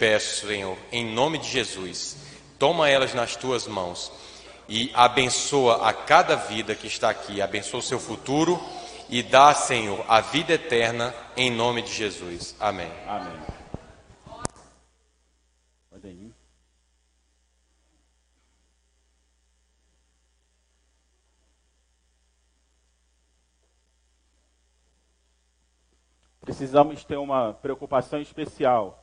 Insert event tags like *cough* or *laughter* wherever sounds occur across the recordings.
peço, Senhor, em nome de Jesus, toma elas nas tuas mãos e abençoa a cada vida que está aqui, abençoa o seu futuro e dá, Senhor, a vida eterna em nome de Jesus. Amém. Amém. Precisamos ter uma preocupação especial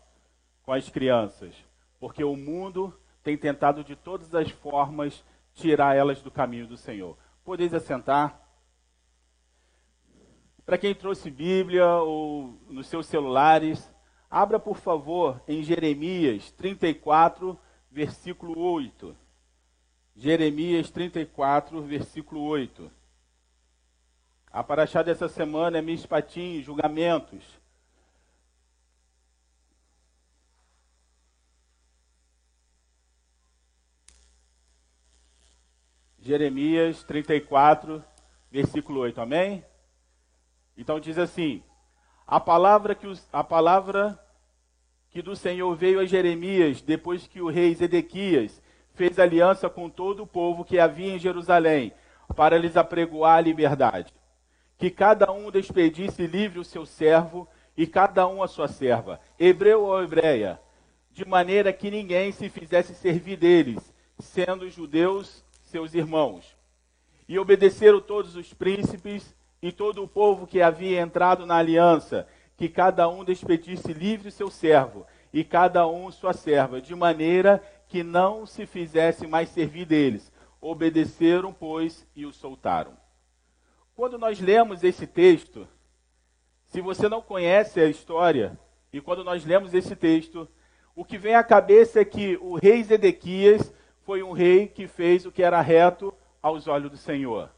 com as crianças, porque o mundo tem tentado de todas as formas tirar elas do caminho do Senhor. Podeis assentar. Para quem trouxe Bíblia ou nos seus celulares, abra por favor em Jeremias 34, versículo 8. Jeremias 34, versículo 8. A paraxá dessa semana é Mishpatim, julgamentos. Jeremias 34, versículo 8. Amém? Então diz assim: A palavra que os, a palavra que do Senhor veio a Jeremias depois que o rei Zedequias fez aliança com todo o povo que havia em Jerusalém para lhes apregoar a liberdade. Que cada um despedisse livre o seu servo e cada um a sua serva, hebreu ou hebreia, de maneira que ninguém se fizesse servir deles, sendo judeus seus irmãos. E obedeceram todos os príncipes e todo o povo que havia entrado na aliança, que cada um despedisse livre seu servo e cada um sua serva, de maneira que não se fizesse mais servir deles. Obedeceram, pois, e o soltaram. Quando nós lemos esse texto, se você não conhece a história, e quando nós lemos esse texto, o que vem à cabeça é que o rei Zedequias foi um rei que fez o que era reto aos olhos do Senhor.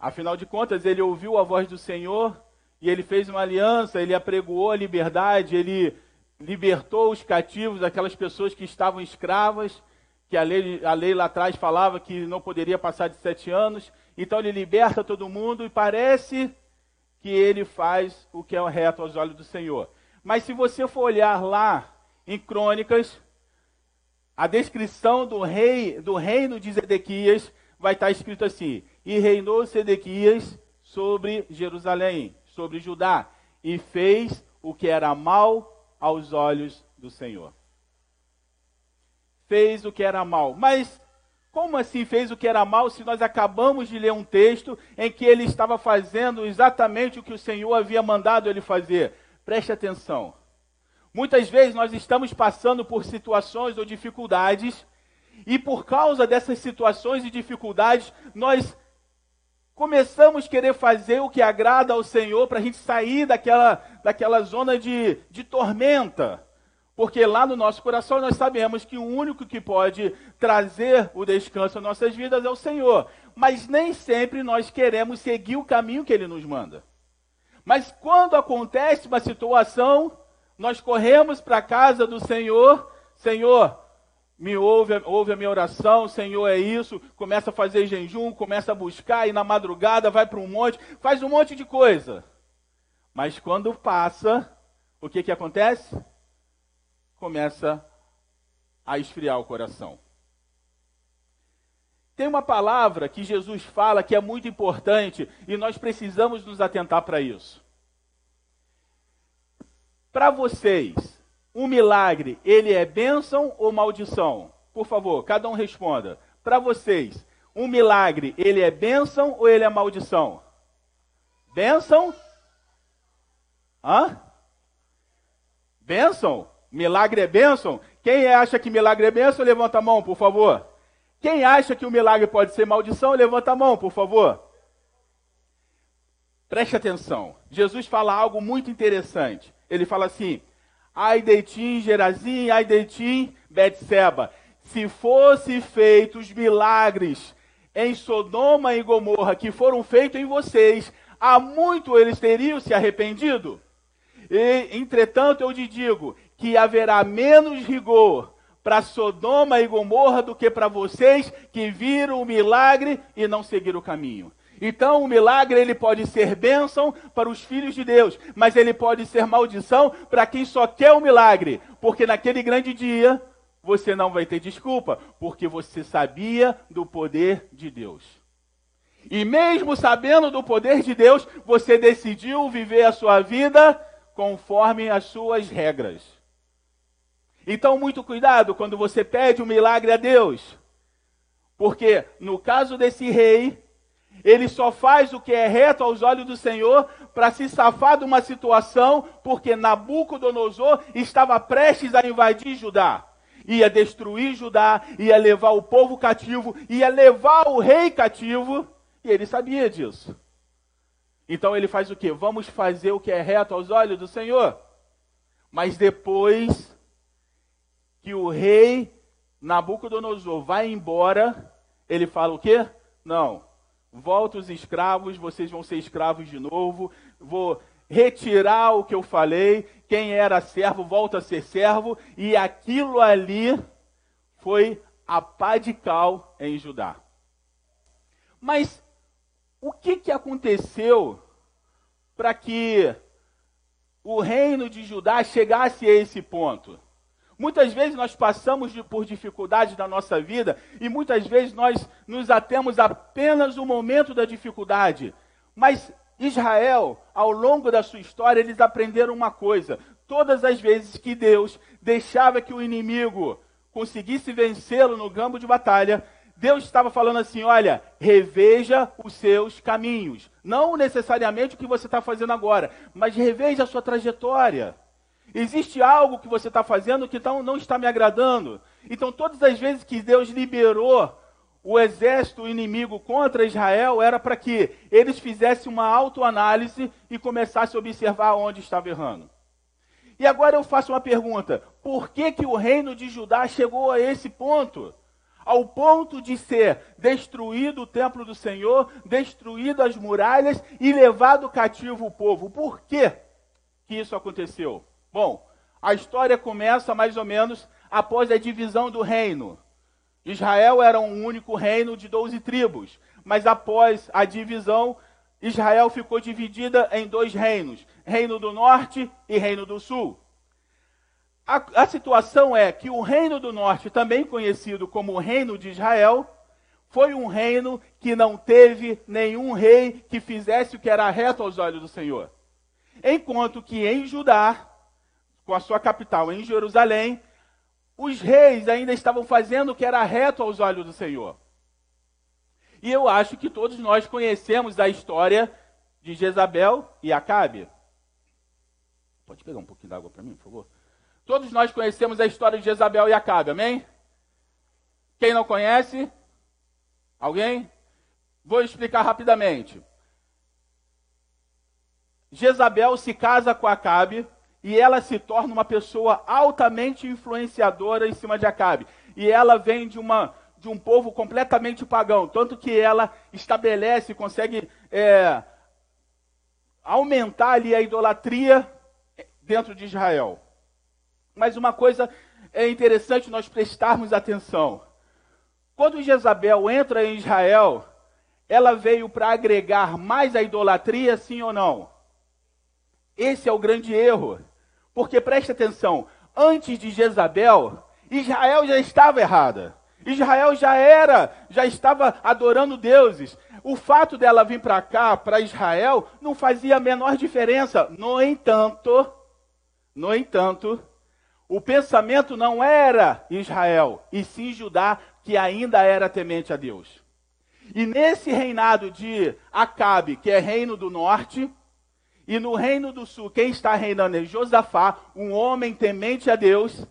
Afinal de contas, ele ouviu a voz do Senhor e ele fez uma aliança, ele apregoou a liberdade, ele libertou os cativos, aquelas pessoas que estavam escravas, que a lei, a lei lá atrás falava que não poderia passar de sete anos. Então ele liberta todo mundo e parece que ele faz o que é reto aos olhos do Senhor. Mas se você for olhar lá em Crônicas, a descrição do rei, do reino de Zedequias vai estar escrito assim: E reinou Zedequias sobre Jerusalém, sobre Judá, e fez o que era mal aos olhos do Senhor. Fez o que era mal. Mas como assim fez o que era mal se nós acabamos de ler um texto em que ele estava fazendo exatamente o que o Senhor havia mandado ele fazer? Preste atenção. Muitas vezes nós estamos passando por situações ou dificuldades, e por causa dessas situações e dificuldades, nós começamos a querer fazer o que agrada ao Senhor para a gente sair daquela, daquela zona de, de tormenta. Porque lá no nosso coração nós sabemos que o único que pode trazer o descanso às nossas vidas é o Senhor. Mas nem sempre nós queremos seguir o caminho que Ele nos manda. Mas quando acontece uma situação nós corremos para a casa do Senhor, Senhor, me ouve, ouve a minha oração, Senhor é isso, começa a fazer jejum, começa a buscar, e na madrugada vai para um monte, faz um monte de coisa. Mas quando passa, o que, que acontece? Começa a esfriar o coração. Tem uma palavra que Jesus fala que é muito importante e nós precisamos nos atentar para isso. Para vocês, um milagre, ele é bênção ou maldição? Por favor, cada um responda. Para vocês, um milagre, ele é bênção ou ele é maldição? Bênção? Hã? Bênção? Milagre é bênção? Quem acha que milagre é bênção, levanta a mão, por favor. Quem acha que o milagre pode ser maldição, levanta a mão, por favor. Preste atenção. Jesus fala algo muito interessante ele fala assim: Ai de ti, Gerazim, ai de ti, Betseba. Se fosse feitos milagres em Sodoma e Gomorra que foram feitos em vocês, há muito eles teriam se arrependido. E, entretanto, eu te digo que haverá menos rigor para Sodoma e Gomorra do que para vocês que viram o milagre e não seguiram o caminho. Então, o milagre ele pode ser bênção para os filhos de Deus, mas ele pode ser maldição para quem só quer o milagre, porque naquele grande dia você não vai ter desculpa, porque você sabia do poder de Deus. E mesmo sabendo do poder de Deus, você decidiu viver a sua vida conforme as suas regras. Então, muito cuidado quando você pede um milagre a Deus. Porque no caso desse rei, ele só faz o que é reto aos olhos do Senhor para se safar de uma situação, porque Nabucodonosor estava prestes a invadir Judá. Ia destruir Judá, ia levar o povo cativo, ia levar o rei cativo, e ele sabia disso. Então ele faz o que? Vamos fazer o que é reto aos olhos do Senhor. Mas depois que o rei Nabucodonosor vai embora, ele fala o quê? Não. Volta os escravos, vocês vão ser escravos de novo. Vou retirar o que eu falei. Quem era servo volta a ser servo. E aquilo ali foi a pá de cal em Judá. Mas o que, que aconteceu para que o reino de Judá chegasse a esse ponto? Muitas vezes nós passamos por dificuldades na nossa vida e muitas vezes nós nos atemos apenas o momento da dificuldade. Mas Israel, ao longo da sua história, eles aprenderam uma coisa: todas as vezes que Deus deixava que o inimigo conseguisse vencê-lo no campo de batalha, Deus estava falando assim: olha, reveja os seus caminhos. Não necessariamente o que você está fazendo agora, mas reveja a sua trajetória. Existe algo que você está fazendo que não está me agradando. Então, todas as vezes que Deus liberou o exército inimigo contra Israel, era para que eles fizessem uma autoanálise e começassem a observar onde estava errando. E agora eu faço uma pergunta: por que, que o reino de Judá chegou a esse ponto? Ao ponto de ser destruído o templo do Senhor, destruído as muralhas e levado cativo o povo. Por que, que isso aconteceu? Bom, a história começa mais ou menos após a divisão do reino. Israel era um único reino de 12 tribos, mas após a divisão, Israel ficou dividida em dois reinos: Reino do Norte e Reino do Sul. A, a, situação é que o Reino do Norte, também conhecido como Reino de Israel, foi um reino que não teve nenhum rei que fizesse o que era reto aos olhos do Senhor. Enquanto que em Judá, com a sua capital em Jerusalém, os reis ainda estavam fazendo o que era reto aos olhos do Senhor. E eu acho que todos nós conhecemos a história de Jezabel e Acabe. Pode pegar um pouquinho d'água para mim, por favor? Todos nós conhecemos a história de Jezabel e Acabe, amém? Quem não conhece? Alguém? Vou explicar rapidamente. Jezabel se casa com Acabe e ela se torna uma pessoa altamente influenciadora em cima de Acabe. E ela vem de, uma, de um povo completamente pagão, tanto que ela estabelece, consegue é, aumentar ali a idolatria dentro de Israel. Mas uma coisa é interessante nós prestarmos atenção. Quando Jezabel entra em Israel, ela veio para agregar mais a idolatria, sim ou não? Esse é o grande erro. Porque preste atenção, antes de Jezabel, Israel já estava errada. Israel já era, já estava adorando deuses. O fato dela vir para cá, para Israel, não fazia a menor diferença. No entanto, no entanto, o pensamento não era Israel, e sim Judá, que ainda era temente a Deus. E nesse reinado de Acabe, que é reino do norte, e no reino do sul, quem está reinando é Josafá, um homem temente a Deus.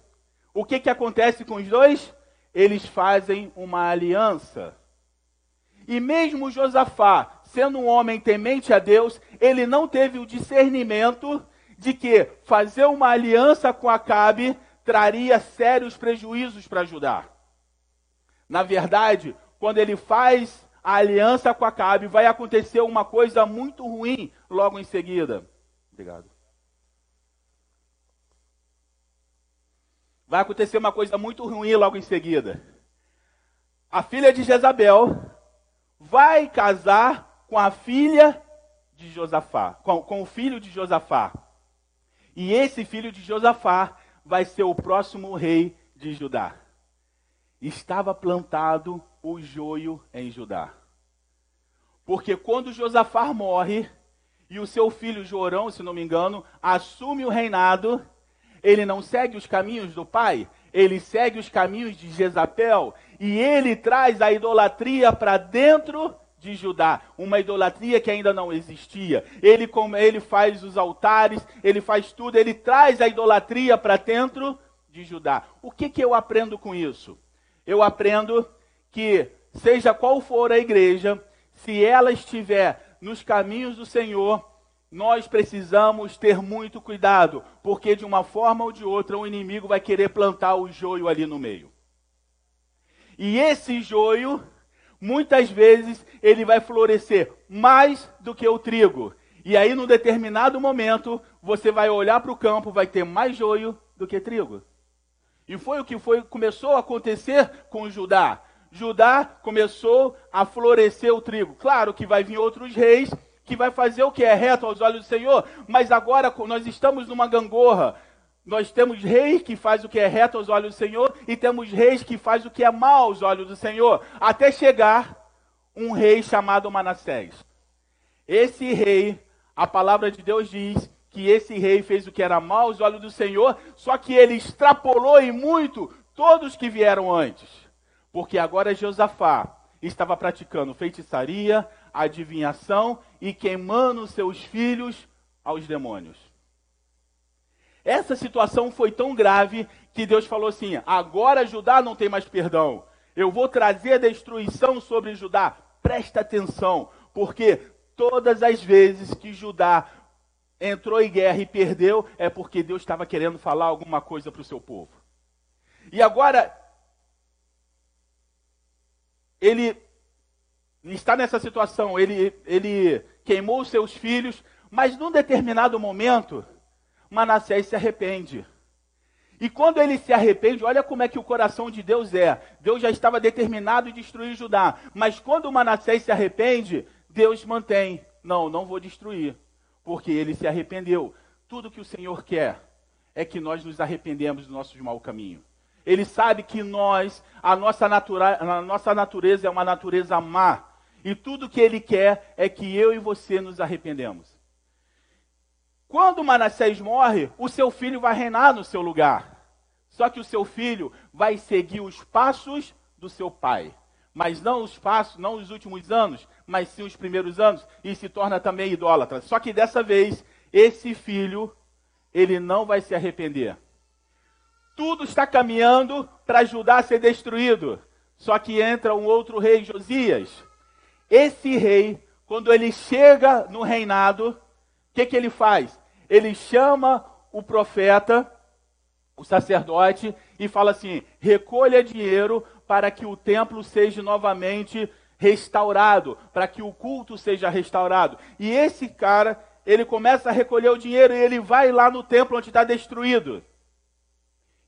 O que, que acontece com os dois? Eles fazem uma aliança. E mesmo Josafá, sendo um homem temente a Deus, ele não teve o discernimento de que fazer uma aliança com Acabe traria sérios prejuízos para Judá. Na verdade, quando ele faz a aliança com Acabe, vai acontecer uma coisa muito ruim logo em seguida. Obrigado. Vai acontecer uma coisa muito ruim logo em seguida. A filha de Jezabel vai casar com a filha de Josafá, com, com o filho de Josafá. E esse filho de Josafá vai ser o próximo rei de Judá. Estava plantado o joio em Judá. Porque quando Josafá morre e o seu filho Jorão, se não me engano, assume o reinado, ele não segue os caminhos do pai, ele segue os caminhos de Jezabel e ele traz a idolatria para dentro de Judá, uma idolatria que ainda não existia. Ele, como ele faz os altares, ele faz tudo, ele traz a idolatria para dentro de Judá. O que, que eu aprendo com isso? Eu aprendo que, seja qual for a igreja, se ela estiver nos caminhos do Senhor, nós precisamos ter muito cuidado, porque de uma forma ou de outra o inimigo vai querer plantar o joio ali no meio. E esse joio muitas vezes ele vai florescer mais do que o trigo. E aí, num determinado momento, você vai olhar para o campo, vai ter mais joio do que trigo. E foi o que foi, começou a acontecer com Judá. Judá começou a florescer o trigo. Claro que vai vir outros reis que vai fazer o que é reto aos olhos do Senhor, mas agora nós estamos numa gangorra. Nós temos reis que faz o que é reto aos olhos do Senhor e temos reis que faz o que é mal aos olhos do Senhor, até chegar um rei chamado Manassés. Esse rei, a palavra de Deus diz que esse rei fez o que era mal aos olhos do Senhor, só que ele extrapolou em muito todos que vieram antes. Porque agora Josafá estava praticando feitiçaria, adivinhação e queimando seus filhos aos demônios. Essa situação foi tão grave que Deus falou assim: agora Judá não tem mais perdão. Eu vou trazer destruição sobre Judá. Presta atenção, porque todas as vezes que Judá entrou em guerra e perdeu, é porque Deus estava querendo falar alguma coisa para o seu povo. E agora, ele está nessa situação, ele, ele queimou seus filhos, mas num determinado momento, Manassés se arrepende. E quando ele se arrepende, olha como é que o coração de Deus é. Deus já estava determinado em destruir Judá. Mas quando Manassés se arrepende, Deus mantém. Não, não vou destruir. Porque ele se arrependeu. Tudo que o Senhor quer é que nós nos arrependemos do nosso mau caminho. Ele sabe que nós, a nossa, natura, a nossa natureza é uma natureza má. E tudo que ele quer é que eu e você nos arrependemos. Quando Manassés morre, o seu filho vai reinar no seu lugar. Só que o seu filho vai seguir os passos do seu pai. Mas não os passos, não os últimos anos, mas sim os primeiros anos, e se torna também idólatra. Só que dessa vez, esse filho, ele não vai se arrepender. Tudo está caminhando para a ser destruído. Só que entra um outro rei, Josias. Esse rei, quando ele chega no reinado, o que, que ele faz? ele chama o profeta, o sacerdote, e fala assim: recolha dinheiro para que o templo seja novamente restaurado, para que o culto seja restaurado. E esse cara, ele começa a recolher o dinheiro e ele vai lá no templo onde está destruído.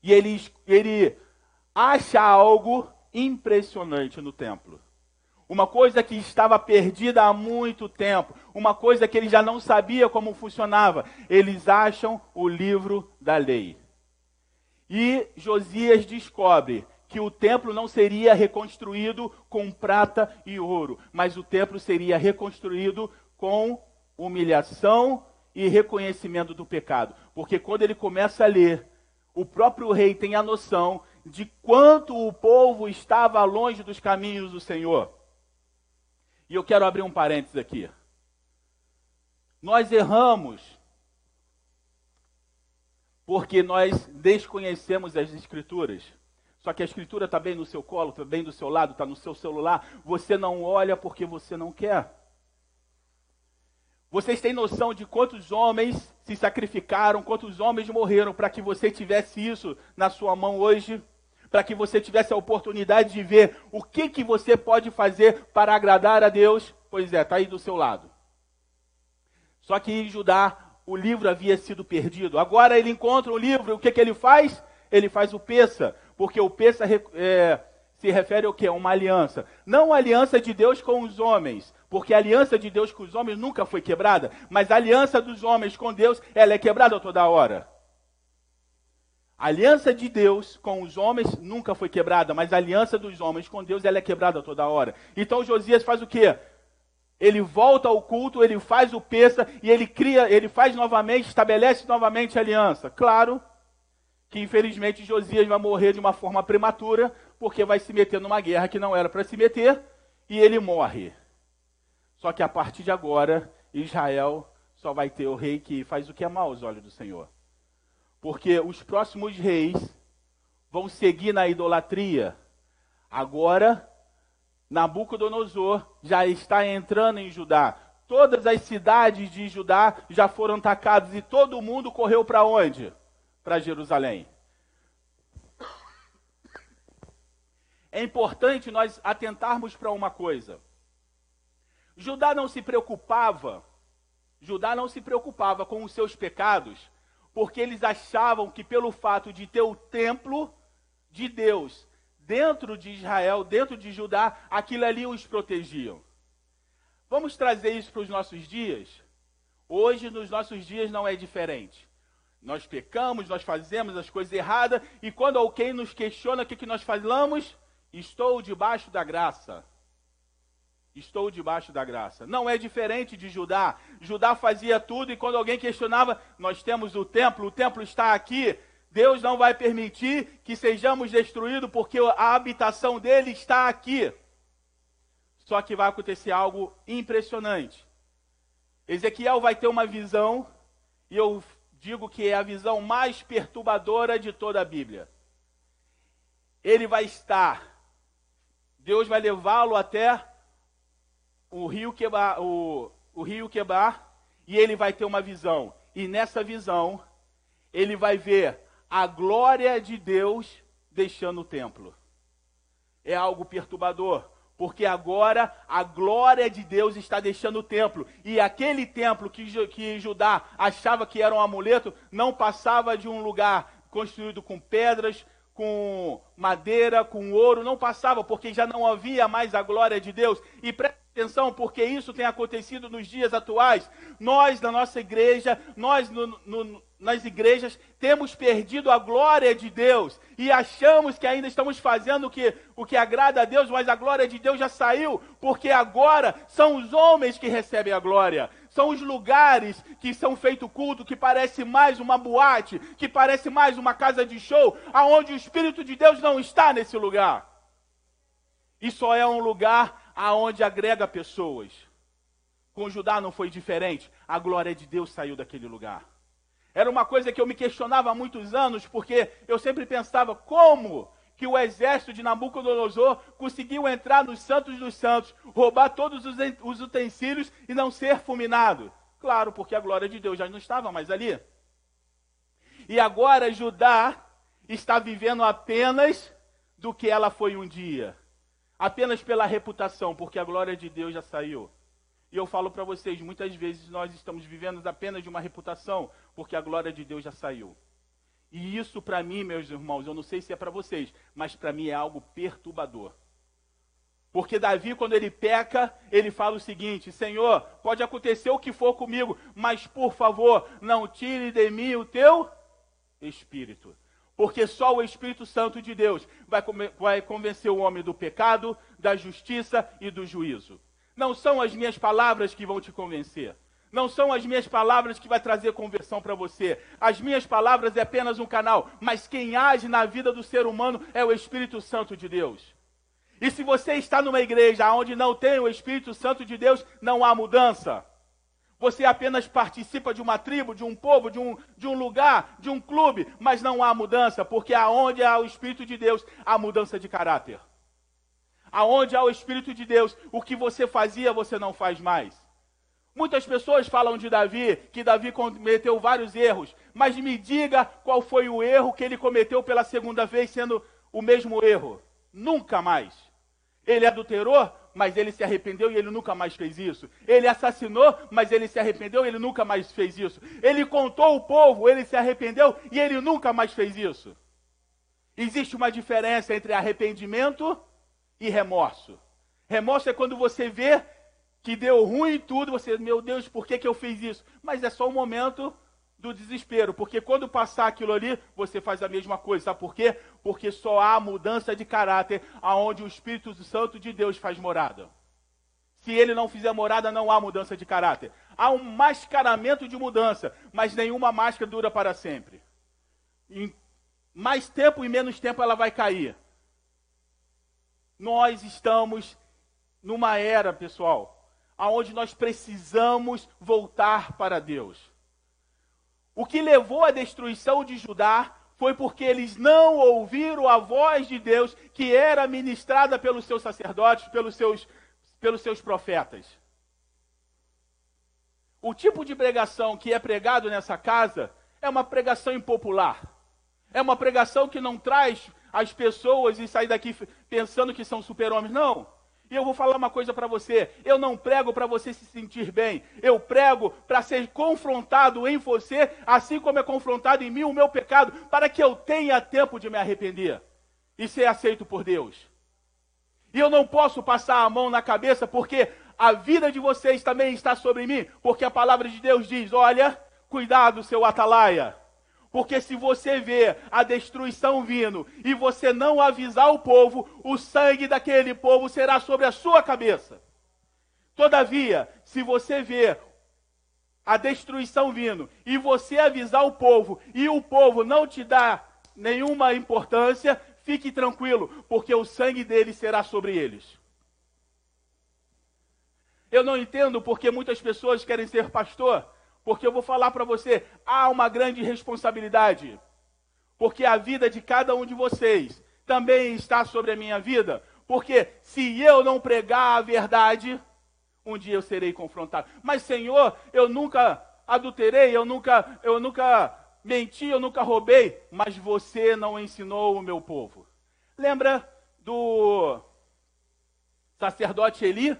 E ele, ele acha algo impressionante no templo uma coisa que estava perdida há muito tempo, uma coisa que ele já não sabia como funcionava. Eles acham o livro da lei. E Josias descobre que o templo não seria reconstruído com prata e ouro, mas o templo seria reconstruído com humilhação e reconhecimento do pecado. Porque quando ele começa a ler, o próprio rei tem a noção de quanto o povo estava longe dos caminhos do Senhor. E eu quero abrir um parênteses aqui. Nós erramos porque nós desconhecemos as Escrituras. Só que a Escritura está bem no seu colo, está bem do seu lado, está no seu celular. Você não olha porque você não quer. Vocês têm noção de quantos homens se sacrificaram, quantos homens morreram para que você tivesse isso na sua mão hoje? para que você tivesse a oportunidade de ver o que, que você pode fazer para agradar a Deus. Pois é, está aí do seu lado. Só que em Judá o livro havia sido perdido. Agora ele encontra o livro, o que, que ele faz? Ele faz o peça, porque o peça é, se refere ao que? Uma aliança. Não a aliança de Deus com os homens, Porque a aliança de Deus com os homens nunca foi quebrada, mas a aliança dos homens com Deus, ela é quebrada toda hora. A aliança de Deus com os homens nunca foi quebrada, mas a aliança dos homens com Deus ela é quebrada toda hora. Então Josias faz o quê? Ele volta ao culto, ele faz o peça e ele cria, ele faz novamente, estabelece novamente a aliança. Claro que infelizmente Josias vai morrer de uma forma prematura, porque vai se meter numa guerra que não era para se meter, e ele morre. Só que a partir de agora, Israel só vai ter o rei que faz o que é mal aos olhos do Senhor. Porque os próximos reis vão seguir na idolatria. Agora, Nabucodonosor já está entrando em Judá. Todas as cidades de Judá já foram atacadas e todo mundo correu para onde? Para Jerusalém. É importante nós atentarmos para uma coisa. Judá não se preocupava, Judá não se preocupava com os seus pecados, porque eles achavam que pelo fato de ter o templo de Deus dentro de Israel, dentro de Judá, aquilo ali os protegiam. Vamos trazer isso para os nossos dias? Hoje, nos nossos dias, não é diferente. Nós pecamos, nós fazemos as coisas erradas, e quando alguém nos questiona o que, que nós falamos, estou debaixo da graça. Estou debaixo da graça. Não é diferente de Judá. Judá fazia tudo e quando alguém questionava, nós temos o templo, o templo está aqui. Deus não vai permitir que sejamos destruídos porque a habitação dele está aqui. Só que vai acontecer algo impressionante. Ezequiel vai ter uma visão, e eu digo que é a visão mais perturbadora de toda a Bíblia. Ele vai estar, Deus vai levá-lo até o rio Quebar, o, o rio Quebar, e ele vai ter uma visão. E nessa visão, ele vai ver a glória de Deus deixando o templo. É algo perturbador, porque agora a glória de Deus está deixando o templo. E aquele templo que, que Judá achava que era um amuleto, não passava de um lugar construído com pedras, com madeira, com ouro, não passava, porque já não havia mais a glória de Deus. E presta atenção, porque isso tem acontecido nos dias atuais. Nós, na nossa igreja, nós no, no, nas igrejas, temos perdido a glória de Deus e achamos que ainda estamos fazendo o que, o que agrada a Deus, mas a glória de Deus já saiu, porque agora são os homens que recebem a glória. São os lugares que são feito culto, que parece mais uma boate, que parece mais uma casa de show, aonde o Espírito de Deus não está nesse lugar. E só é um lugar aonde agrega pessoas. Com Judá não foi diferente. A glória de Deus saiu daquele lugar. Era uma coisa que eu me questionava há muitos anos, porque eu sempre pensava como que o exército de Nabucodonosor conseguiu entrar nos santos dos santos, roubar todos os utensílios e não ser fulminado. Claro, porque a glória de Deus já não estava mais ali. E agora Judá está vivendo apenas do que ela foi um dia. Apenas pela reputação, porque a glória de Deus já saiu. E eu falo para vocês, muitas vezes nós estamos vivendo apenas de uma reputação, porque a glória de Deus já saiu. E isso para mim, meus irmãos, eu não sei se é para vocês, mas para mim é algo perturbador. Porque Davi, quando ele peca, ele fala o seguinte: Senhor, pode acontecer o que for comigo, mas por favor, não tire de mim o teu espírito. Porque só o Espírito Santo de Deus vai, vai convencer o homem do pecado, da justiça e do juízo. Não são as minhas palavras que vão te convencer. Não são as minhas palavras que vai trazer conversão para você. As minhas palavras é apenas um canal, mas quem age na vida do ser humano é o Espírito Santo de Deus. E se você está numa igreja onde não tem o Espírito Santo de Deus, não há mudança. Você apenas participa de uma tribo, de um povo, de um, de um lugar, de um clube, mas não há mudança, porque aonde há o Espírito de Deus, há mudança de caráter. Aonde há o Espírito de Deus, o que você fazia, você não faz mais. Muitas pessoas falam de Davi, que Davi cometeu vários erros, mas me diga qual foi o erro que ele cometeu pela segunda vez, sendo o mesmo erro. Nunca mais. Ele adulterou, mas ele se arrependeu e ele nunca mais fez isso. Ele assassinou, mas ele se arrependeu e ele nunca mais fez isso. Ele contou o povo, ele se arrependeu e ele nunca mais fez isso. Existe uma diferença entre arrependimento e remorso. Remorso é quando você vê que deu ruim tudo, você, meu Deus, por que, que eu fiz isso? Mas é só um momento do desespero, porque quando passar aquilo ali, você faz a mesma coisa. Sabe por quê? Porque só há mudança de caráter aonde o Espírito Santo de Deus faz morada. Se ele não fizer morada, não há mudança de caráter. Há um mascaramento de mudança, mas nenhuma máscara dura para sempre. Em mais tempo e menos tempo ela vai cair. Nós estamos numa era, pessoal, aonde nós precisamos voltar para Deus. O que levou à destruição de Judá foi porque eles não ouviram a voz de Deus que era ministrada pelos seus sacerdotes, pelos seus, pelos seus profetas. O tipo de pregação que é pregado nessa casa é uma pregação impopular. É uma pregação que não traz as pessoas e sair daqui pensando que são super-homens. Não. E eu vou falar uma coisa para você: eu não prego para você se sentir bem, eu prego para ser confrontado em você, assim como é confrontado em mim o meu pecado, para que eu tenha tempo de me arrepender e ser aceito por Deus. E eu não posso passar a mão na cabeça, porque a vida de vocês também está sobre mim, porque a palavra de Deus diz: olha, cuidado, seu atalaia. Porque se você vê a destruição vindo e você não avisar o povo, o sangue daquele povo será sobre a sua cabeça. Todavia, se você vê a destruição vindo e você avisar o povo e o povo não te dá nenhuma importância, fique tranquilo, porque o sangue deles será sobre eles. Eu não entendo porque muitas pessoas querem ser pastor porque eu vou falar para você, há uma grande responsabilidade. Porque a vida de cada um de vocês também está sobre a minha vida. Porque se eu não pregar a verdade, um dia eu serei confrontado. Mas Senhor, eu nunca adulterei, eu nunca, eu nunca menti, eu nunca roubei, mas você não ensinou o meu povo. Lembra do sacerdote Eli?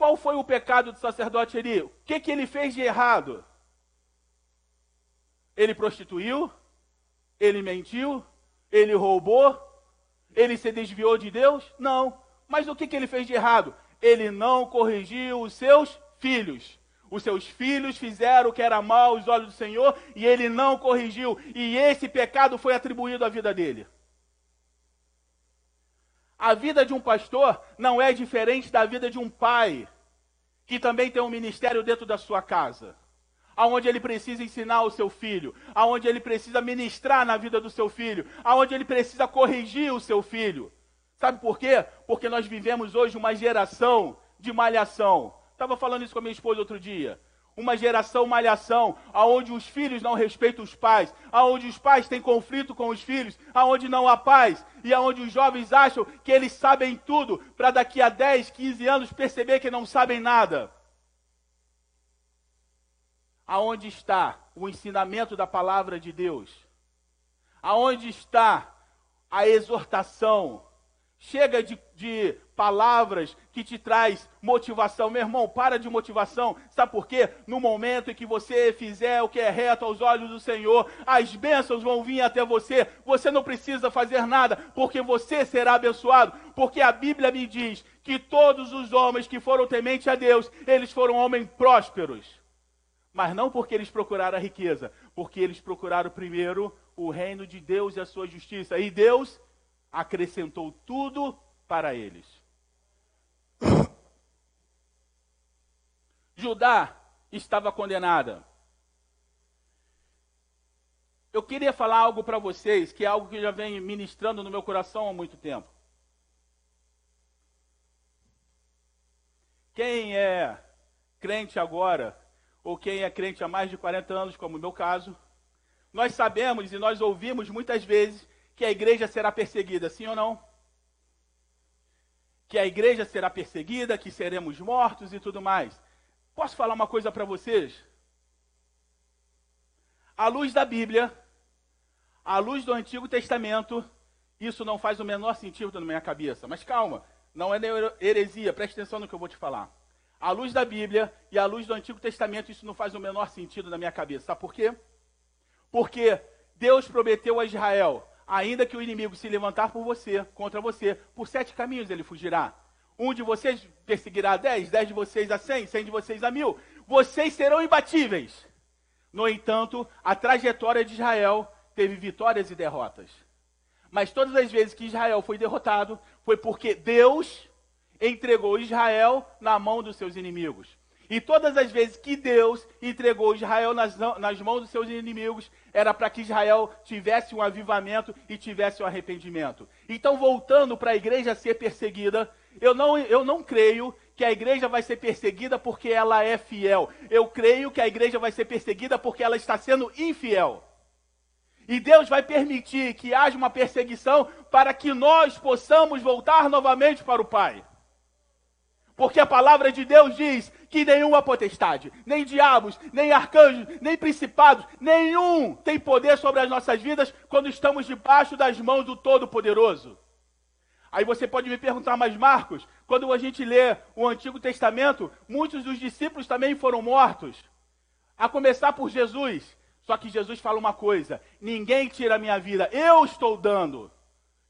Qual foi o pecado do sacerdote Eli? O que, que ele fez de errado? Ele prostituiu? Ele mentiu? Ele roubou? Ele se desviou de Deus? Não. Mas o que, que ele fez de errado? Ele não corrigiu os seus filhos. Os seus filhos fizeram o que era mal aos olhos do Senhor e ele não corrigiu. E esse pecado foi atribuído à vida dele. A vida de um pastor não é diferente da vida de um pai, que também tem um ministério dentro da sua casa, aonde ele precisa ensinar o seu filho, aonde ele precisa ministrar na vida do seu filho, aonde ele precisa corrigir o seu filho. Sabe por quê? Porque nós vivemos hoje uma geração de malhação. Estava falando isso com a minha esposa outro dia uma geração malhação, aonde os filhos não respeitam os pais, aonde os pais têm conflito com os filhos, aonde não há paz e aonde os jovens acham que eles sabem tudo para daqui a 10, 15 anos perceber que não sabem nada. Aonde está o ensinamento da palavra de Deus? Aonde está a exortação? Chega de, de palavras que te traz motivação. Meu irmão, para de motivação. Sabe por quê? No momento em que você fizer o que é reto aos olhos do Senhor, as bênçãos vão vir até você. Você não precisa fazer nada, porque você será abençoado. Porque a Bíblia me diz que todos os homens que foram tementes a Deus, eles foram homens prósperos. Mas não porque eles procuraram a riqueza, porque eles procuraram primeiro o reino de Deus e a sua justiça. E Deus acrescentou tudo para eles. *coughs* Judá estava condenada. Eu queria falar algo para vocês, que é algo que já vem ministrando no meu coração há muito tempo. Quem é crente agora, ou quem é crente há mais de 40 anos, como o meu caso, nós sabemos e nós ouvimos muitas vezes que a igreja será perseguida, sim ou não? Que a igreja será perseguida, que seremos mortos e tudo mais. Posso falar uma coisa para vocês? À luz da Bíblia, à luz do Antigo Testamento, isso não faz o menor sentido na minha cabeça. Mas calma, não é heresia, preste atenção no que eu vou te falar. À luz da Bíblia e à luz do Antigo Testamento, isso não faz o menor sentido na minha cabeça. Sabe por quê? Porque Deus prometeu a Israel, ainda que o inimigo se levantar por você, contra você, por sete caminhos ele fugirá. um de vocês perseguirá a dez, dez de vocês a cem, cem de vocês a mil. Vocês serão imbatíveis. No entanto, a trajetória de Israel teve vitórias e derrotas. Mas todas as vezes que Israel foi derrotado, foi porque Deus entregou Israel na mão dos seus inimigos. E todas as vezes que Deus entregou Israel nas, nas mãos dos seus inimigos, era para que Israel tivesse um avivamento e tivesse um arrependimento. Então, voltando para a igreja ser perseguida, eu não, eu não creio que a igreja vai ser perseguida porque ela é fiel. Eu creio que a igreja vai ser perseguida porque ela está sendo infiel. E Deus vai permitir que haja uma perseguição para que nós possamos voltar novamente para o Pai. Porque a palavra de Deus diz que nenhuma potestade, nem diabos, nem arcanjos, nem principados, nenhum tem poder sobre as nossas vidas quando estamos debaixo das mãos do Todo-Poderoso. Aí você pode me perguntar, mas Marcos, quando a gente lê o Antigo Testamento, muitos dos discípulos também foram mortos. A começar por Jesus. Só que Jesus fala uma coisa: ninguém tira a minha vida, eu estou dando.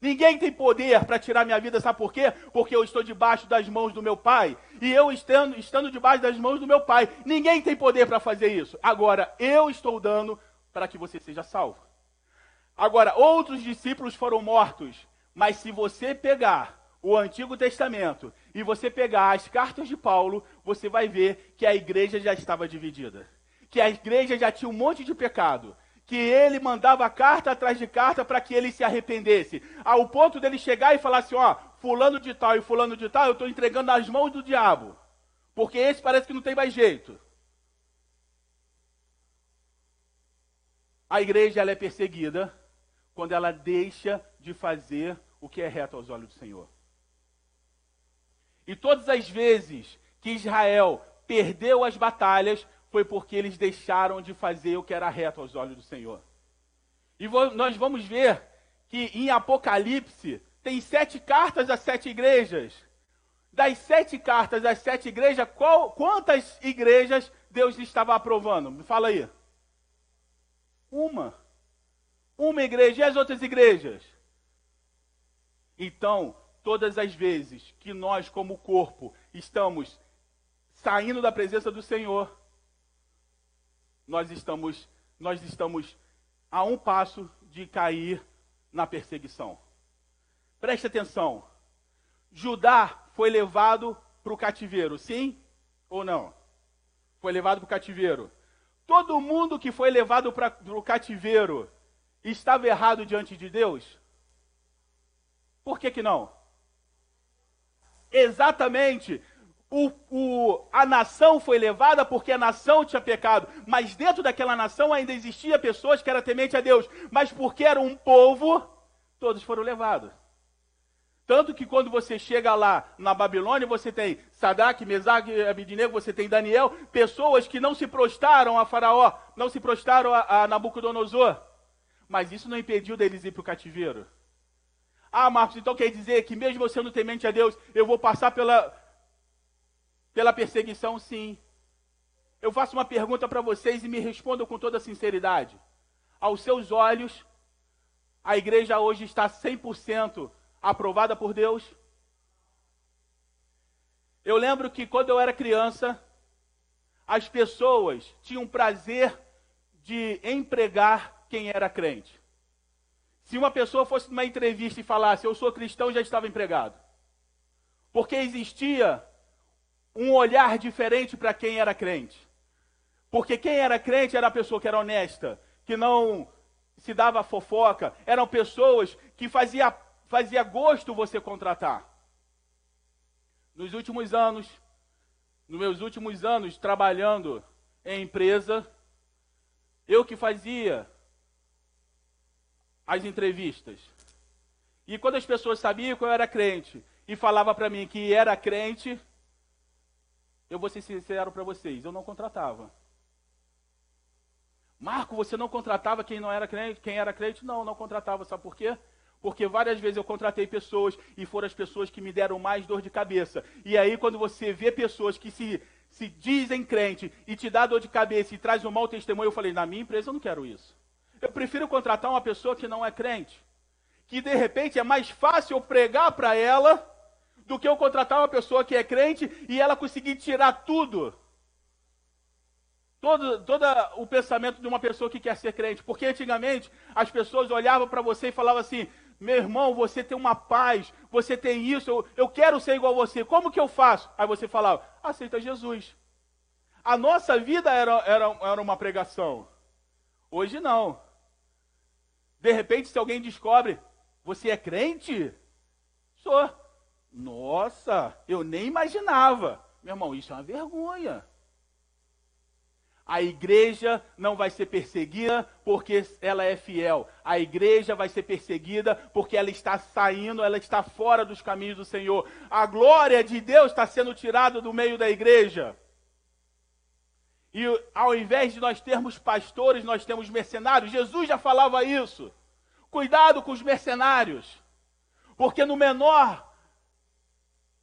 Ninguém tem poder para tirar minha vida, sabe por quê? Porque eu estou debaixo das mãos do meu Pai. E eu estando, estando debaixo das mãos do meu Pai, ninguém tem poder para fazer isso. Agora, eu estou dando para que você seja salvo. Agora, outros discípulos foram mortos, mas se você pegar o Antigo Testamento e você pegar as cartas de Paulo, você vai ver que a igreja já estava dividida que a igreja já tinha um monte de pecado, que ele mandava carta atrás de carta para que ele se arrependesse, ao ponto dele chegar e falar assim: ó, fulano de tal e fulano de tal, eu estou entregando nas mãos do diabo, porque esse parece que não tem mais jeito. A igreja ela é perseguida quando ela deixa de fazer o que é reto aos olhos do Senhor. E todas as vezes que Israel perdeu as batalhas foi porque eles deixaram de fazer o que era reto aos olhos do Senhor. E nós vamos ver que em Apocalipse tem sete cartas às sete igrejas. Das sete cartas às sete igrejas, qual, quantas igrejas Deus estava aprovando? Me fala aí. Uma. Uma igreja e as outras igrejas? Então, todas as vezes que nós, como corpo, estamos saindo da presença do Senhor, nós estamos, nós estamos a um passo de cair na perseguição. Preste atenção. Judá foi levado para o cativeiro, sim ou não? Foi levado para o cativeiro. Todo mundo que foi levado para o cativeiro estava errado diante de Deus? Por que, que não? Exatamente o, o, a nação foi levada porque a nação tinha pecado, mas dentro daquela nação ainda existia pessoas que eram temente a Deus, mas porque era um povo, todos foram levados. Tanto que quando você chega lá na Babilônia, você tem Sadak, Mesaque Abidinego, você tem Daniel, pessoas que não se prostaram a Faraó, não se prostaram a, a Nabucodonosor. Mas isso não impediu deles ir para o cativeiro. Ah, Marcos, então quer dizer que mesmo você sendo temente a Deus, eu vou passar pela, pela perseguição, sim. Eu faço uma pergunta para vocês e me respondam com toda sinceridade. Aos seus olhos, a igreja hoje está 100% aprovada por Deus? Eu lembro que quando eu era criança, as pessoas tinham prazer de empregar quem era crente. Se uma pessoa fosse numa entrevista e falasse, eu sou cristão, já estava empregado. Porque existia um olhar diferente para quem era crente. Porque quem era crente era a pessoa que era honesta, que não se dava fofoca, eram pessoas que fazia, fazia gosto você contratar. Nos últimos anos, nos meus últimos anos trabalhando em empresa, eu que fazia as entrevistas. E quando as pessoas sabiam que eu era crente e falava para mim que era crente, eu vou ser sincero para vocês, eu não contratava. Marco, você não contratava quem não era crente, quem era crente? Não, não contratava, sabe por quê? Porque várias vezes eu contratei pessoas e foram as pessoas que me deram mais dor de cabeça. E aí, quando você vê pessoas que se, se dizem crente e te dá dor de cabeça e traz um mau testemunho, eu falei, na minha empresa eu não quero isso. Eu prefiro contratar uma pessoa que não é crente. Que de repente é mais fácil eu pregar para ela do que eu contratar uma pessoa que é crente e ela conseguir tirar tudo. Todo, todo o pensamento de uma pessoa que quer ser crente. Porque antigamente as pessoas olhavam para você e falavam assim: meu irmão, você tem uma paz, você tem isso, eu, eu quero ser igual a você, como que eu faço? Aí você falava: aceita Jesus. A nossa vida era, era, era uma pregação. Hoje não. De repente, se alguém descobre, você é crente? Sou. Nossa, eu nem imaginava. Meu irmão, isso é uma vergonha. A igreja não vai ser perseguida porque ela é fiel. A igreja vai ser perseguida porque ela está saindo, ela está fora dos caminhos do Senhor. A glória de Deus está sendo tirada do meio da igreja. E ao invés de nós termos pastores, nós temos mercenários. Jesus já falava isso. Cuidado com os mercenários. Porque no menor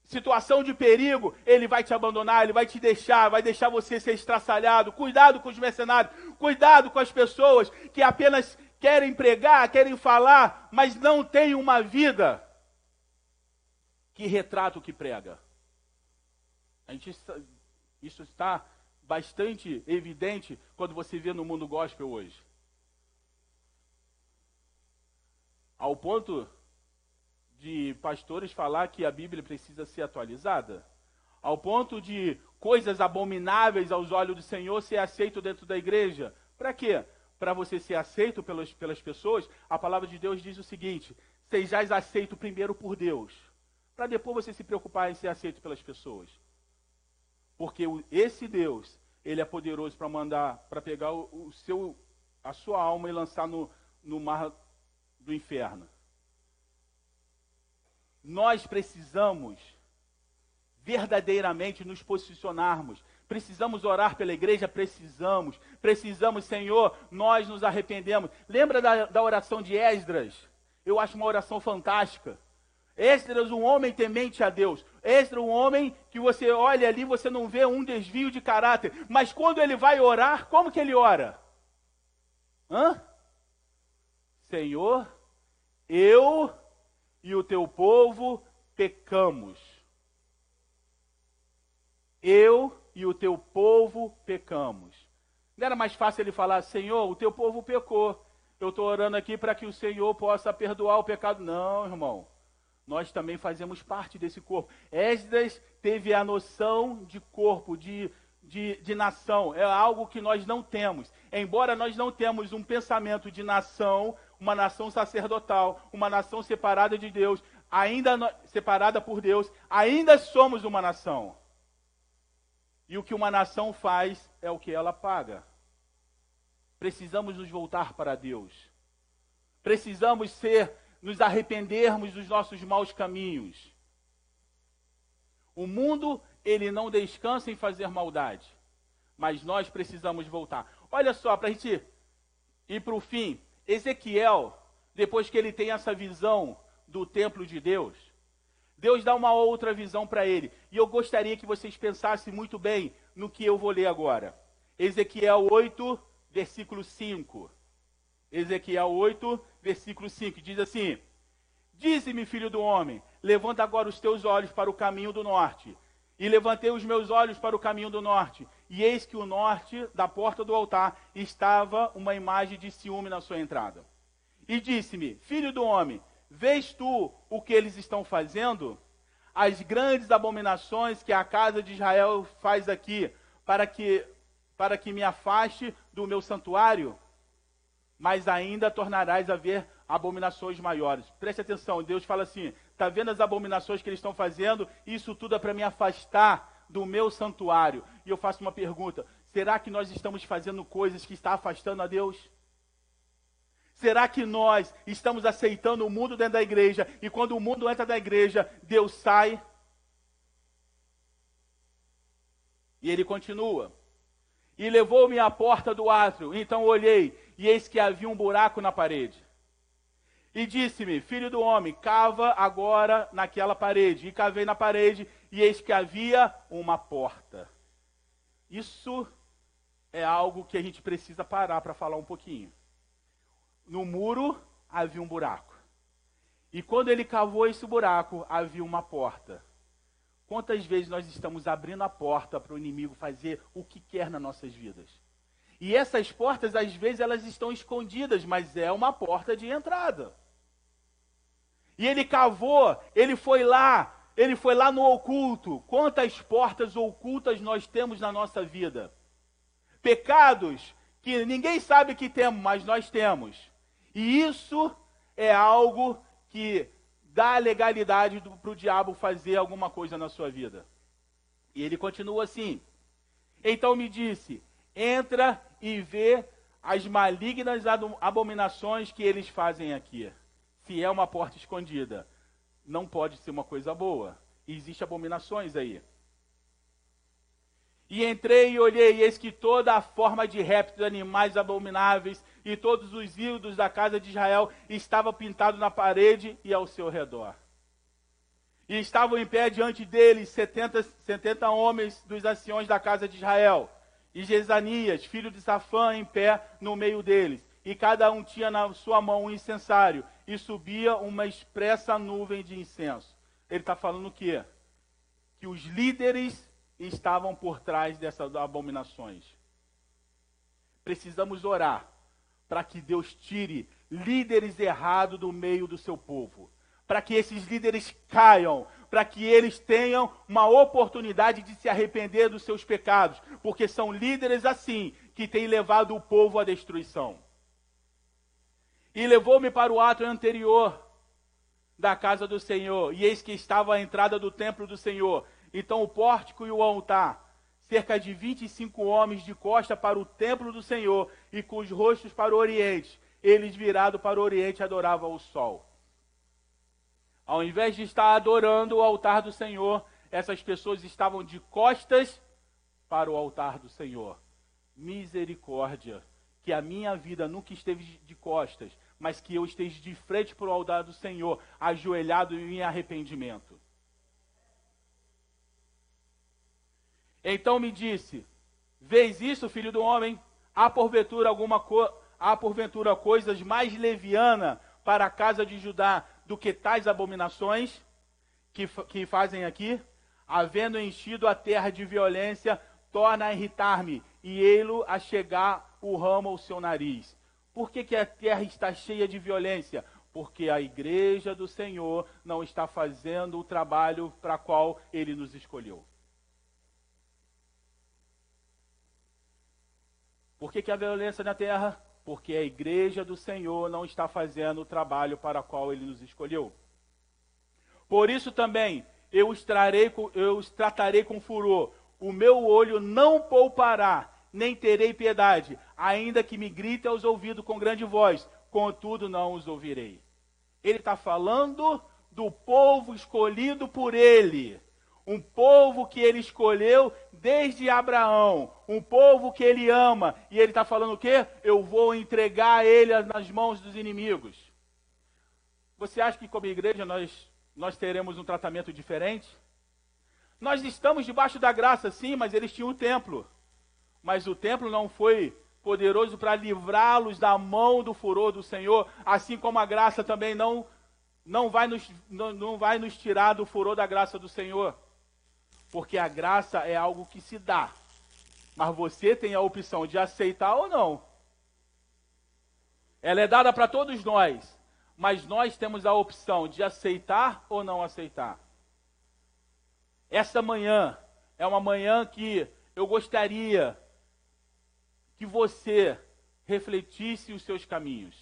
situação de perigo, ele vai te abandonar, ele vai te deixar, vai deixar você ser estraçalhado. Cuidado com os mercenários, cuidado com as pessoas que apenas querem pregar, querem falar, mas não têm uma vida que retrata o que prega. A gente, isso está bastante evidente quando você vê no mundo gospel hoje. Ao ponto de pastores falar que a Bíblia precisa ser atualizada, ao ponto de coisas abomináveis aos olhos do Senhor ser aceito dentro da igreja. Para quê? Para você ser aceito pelas, pelas pessoas, a palavra de Deus diz o seguinte: sejais aceito primeiro por Deus, para depois você se preocupar em ser aceito pelas pessoas. Porque esse Deus, ele é poderoso para mandar, para pegar o, o, seu, a sua alma e lançar no, no mar do inferno. Nós precisamos verdadeiramente nos posicionarmos. Precisamos orar pela igreja? Precisamos. Precisamos, Senhor, nós nos arrependemos. Lembra da, da oração de Esdras? Eu acho uma oração fantástica. Esdras, um homem temente a Deus. Esdras, um homem que você olha ali, você não vê um desvio de caráter. Mas quando ele vai orar, como que ele ora? Hã? Senhor, eu e o teu povo pecamos. Eu e o teu povo pecamos. Não era mais fácil ele falar, Senhor, o teu povo pecou. Eu estou orando aqui para que o Senhor possa perdoar o pecado. Não, irmão nós também fazemos parte desse corpo. Esdras teve a noção de corpo, de, de, de, nação. É algo que nós não temos. Embora nós não temos um pensamento de nação, uma nação sacerdotal, uma nação separada de Deus, ainda no, separada por Deus, ainda somos uma nação. E o que uma nação faz é o que ela paga. Precisamos nos voltar para Deus. Precisamos ser nos arrependermos dos nossos maus caminhos. O mundo, ele não descansa em fazer maldade, mas nós precisamos voltar. Olha só, para a gente ir para o fim, Ezequiel, depois que ele tem essa visão do templo de Deus, Deus dá uma outra visão para ele. E eu gostaria que vocês pensassem muito bem no que eu vou ler agora. Ezequiel 8, versículo 5. Ezequiel 8, versículo 5, diz assim: Dize-me, filho do homem, levanta agora os teus olhos para o caminho do norte. E levantei os meus olhos para o caminho do norte, e eis que o norte da porta do altar estava uma imagem de ciúme na sua entrada. E disse-me: Filho do homem, vês tu o que eles estão fazendo? As grandes abominações que a casa de Israel faz aqui, para que, para que me afaste do meu santuário? mas ainda tornarás a ver abominações maiores. Preste atenção, Deus fala assim: está vendo as abominações que eles estão fazendo? Isso tudo é para me afastar do meu santuário. E eu faço uma pergunta: será que nós estamos fazendo coisas que está afastando a Deus? Será que nós estamos aceitando o mundo dentro da igreja e quando o mundo entra da igreja, Deus sai? E ele continua. E levou-me à porta do átrio. Então olhei, e eis que havia um buraco na parede. E disse-me, filho do homem, cava agora naquela parede. E cavei na parede, e eis que havia uma porta. Isso é algo que a gente precisa parar para falar um pouquinho. No muro havia um buraco. E quando ele cavou esse buraco, havia uma porta. Quantas vezes nós estamos abrindo a porta para o inimigo fazer o que quer nas nossas vidas? E essas portas, às vezes, elas estão escondidas, mas é uma porta de entrada. E ele cavou, ele foi lá, ele foi lá no oculto. Quantas portas ocultas nós temos na nossa vida? Pecados que ninguém sabe que temos, mas nós temos. E isso é algo que dá legalidade para o diabo fazer alguma coisa na sua vida. E ele continua assim. Então me disse: entra e vê as malignas abominações que eles fazem aqui. Se é uma porta escondida, não pode ser uma coisa boa. Existem abominações aí. E entrei e olhei, e eis que toda a forma de répteis, animais abomináveis e todos os ídolos da casa de Israel estava pintado na parede e ao seu redor. E estavam em pé diante deles setenta, setenta homens dos anciões da casa de Israel. E Jezanias, filho de Safã, em pé no meio deles. E cada um tinha na sua mão um incensário. E subia uma expressa nuvem de incenso. Ele está falando o quê? Que os líderes estavam por trás dessas abominações. Precisamos orar para que Deus tire líderes errados do meio do seu povo, para que esses líderes caiam, para que eles tenham uma oportunidade de se arrepender dos seus pecados, porque são líderes assim que têm levado o povo à destruição. E levou-me para o ato anterior da casa do Senhor, e eis que estava a entrada do templo do Senhor, então o pórtico e o altar, cerca de 25 homens de costa para o templo do Senhor e com os rostos para o oriente. Eles virados para o oriente adoravam o sol. Ao invés de estar adorando o altar do Senhor, essas pessoas estavam de costas para o altar do Senhor. Misericórdia, que a minha vida nunca esteve de costas, mas que eu esteja de frente para o altar do Senhor, ajoelhado em arrependimento. Então me disse: Vês isso, filho do homem? Há porventura alguma co há porventura coisas mais leviana para a casa de Judá do que tais abominações que, que fazem aqui? Havendo enchido a terra de violência, torna a irritar-me, e ele a chegar o ramo ao seu nariz. Por que, que a terra está cheia de violência? Porque a igreja do Senhor não está fazendo o trabalho para qual ele nos escolheu. Por que, que há violência na terra? Porque a igreja do Senhor não está fazendo o trabalho para o qual ele nos escolheu. Por isso também eu os, trarei, eu os tratarei com furor. O meu olho não poupará, nem terei piedade, ainda que me grite aos ouvidos com grande voz, contudo não os ouvirei. Ele está falando do povo escolhido por ele um povo que ele escolheu desde Abraão, um povo que ele ama, e ele está falando o quê? Eu vou entregar ele nas mãos dos inimigos. Você acha que como igreja nós, nós teremos um tratamento diferente? Nós estamos debaixo da graça, sim, mas eles tinham o templo. Mas o templo não foi poderoso para livrá-los da mão do furor do Senhor, assim como a graça também não, não, vai nos, não, não vai nos tirar do furor da graça do Senhor. Porque a graça é algo que se dá. Mas você tem a opção de aceitar ou não. Ela é dada para todos nós. Mas nós temos a opção de aceitar ou não aceitar. Essa manhã é uma manhã que eu gostaria que você refletisse os seus caminhos.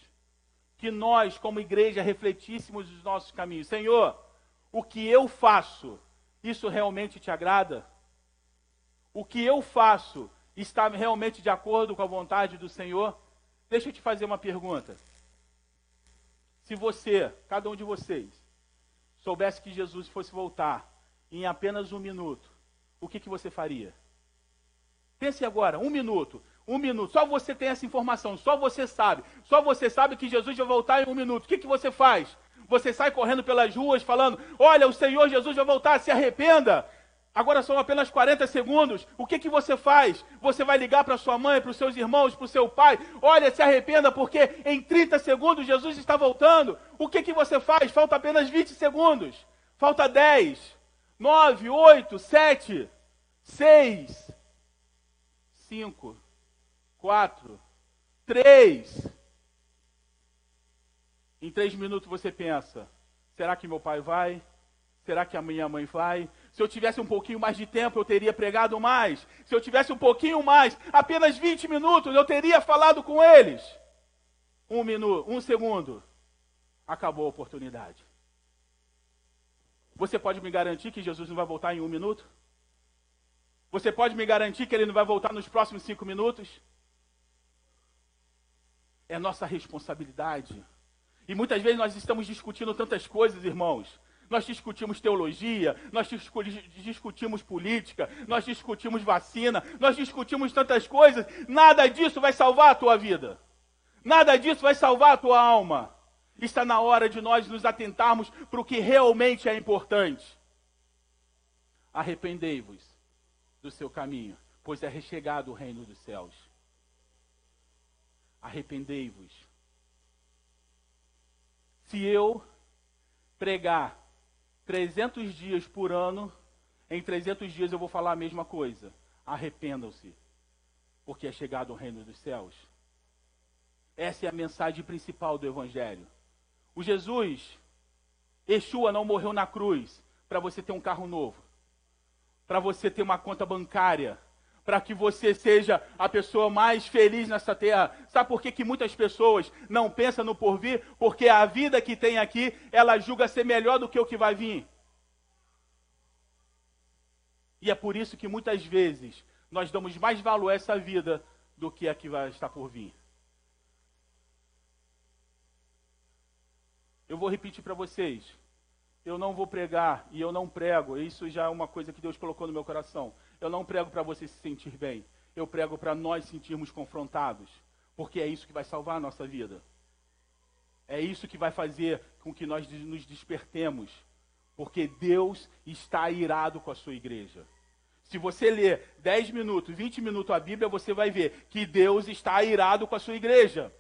Que nós, como igreja, refletíssemos os nossos caminhos. Senhor, o que eu faço isso realmente te agrada? O que eu faço está realmente de acordo com a vontade do Senhor? Deixa eu te fazer uma pergunta. Se você, cada um de vocês, soubesse que Jesus fosse voltar em apenas um minuto, o que, que você faria? Pense agora, um minuto. Um minuto. Só você tem essa informação, só você sabe. Só você sabe que Jesus vai voltar em um minuto. O que, que você faz? Você sai correndo pelas ruas falando: Olha, o Senhor Jesus vai voltar, se arrependa. Agora são apenas 40 segundos. O que, que você faz? Você vai ligar para sua mãe, para os seus irmãos, para o seu pai. Olha, se arrependa, porque em 30 segundos Jesus está voltando. O que, que você faz? Falta apenas 20 segundos. Falta 10. nove, oito, sete, seis, cinco, quatro, três. Em três minutos você pensa: será que meu pai vai? Será que a minha mãe vai? Se eu tivesse um pouquinho mais de tempo, eu teria pregado mais. Se eu tivesse um pouquinho mais, apenas 20 minutos, eu teria falado com eles. Um minuto, um segundo. Acabou a oportunidade. Você pode me garantir que Jesus não vai voltar em um minuto? Você pode me garantir que ele não vai voltar nos próximos cinco minutos? É nossa responsabilidade. E muitas vezes nós estamos discutindo tantas coisas, irmãos. Nós discutimos teologia, nós discutimos política, nós discutimos vacina, nós discutimos tantas coisas. Nada disso vai salvar a tua vida. Nada disso vai salvar a tua alma. Está na hora de nós nos atentarmos para o que realmente é importante. Arrependei-vos do seu caminho, pois é rechegado o reino dos céus. Arrependei-vos. Se eu pregar 300 dias por ano, em 300 dias eu vou falar a mesma coisa. Arrependam-se, porque é chegado o reino dos céus. Essa é a mensagem principal do Evangelho. O Jesus, Yeshua não morreu na cruz para você ter um carro novo, para você ter uma conta bancária, para que você seja a pessoa mais feliz nessa terra. Sabe por que, que muitas pessoas não pensam no porvir? Porque a vida que tem aqui, ela julga ser melhor do que o que vai vir. E é por isso que muitas vezes nós damos mais valor a essa vida do que a que vai estar por vir. Eu vou repetir para vocês. Eu não vou pregar e eu não prego. Isso já é uma coisa que Deus colocou no meu coração. Eu não prego para você se sentir bem. Eu prego para nós sentirmos confrontados. Porque é isso que vai salvar a nossa vida. É isso que vai fazer com que nós nos despertemos. Porque Deus está irado com a sua igreja. Se você ler 10 minutos, 20 minutos a Bíblia, você vai ver que Deus está irado com a sua igreja.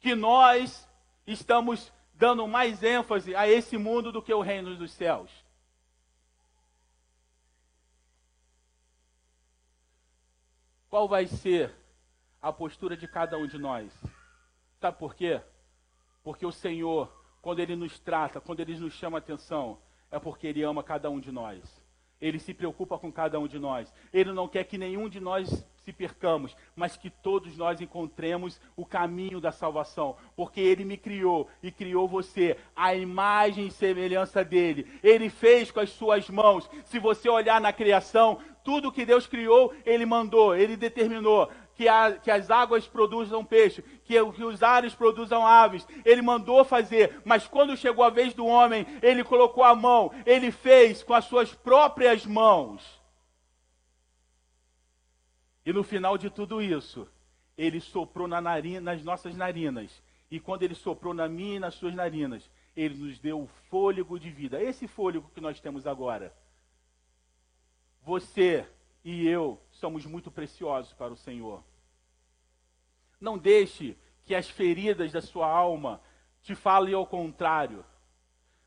Que nós estamos dando mais ênfase a esse mundo do que o reino dos céus. Qual vai ser a postura de cada um de nós? Sabe por quê? Porque o Senhor, quando Ele nos trata, quando Ele nos chama a atenção, é porque Ele ama cada um de nós. Ele se preocupa com cada um de nós. Ele não quer que nenhum de nós se percamos, mas que todos nós encontremos o caminho da salvação, porque Ele me criou e criou você, a imagem e semelhança dele. Ele fez com as suas mãos. Se você olhar na criação, tudo que Deus criou, Ele mandou, Ele determinou. Que, a, que, as águas produzam peixe, que, que, os ares produzam aves. Ele mandou fazer, mas quando chegou a vez do homem, ele colocou a mão, ele fez com as suas próprias mãos. E no final de tudo isso, ele soprou na narina, nas nossas narinas. E quando ele soprou na minha e nas suas narinas, ele nos deu o fôlego de vida. Esse fôlego que nós temos agora. Você e eu somos muito preciosos para o Senhor. Não deixe que as feridas da sua alma te falem ao contrário.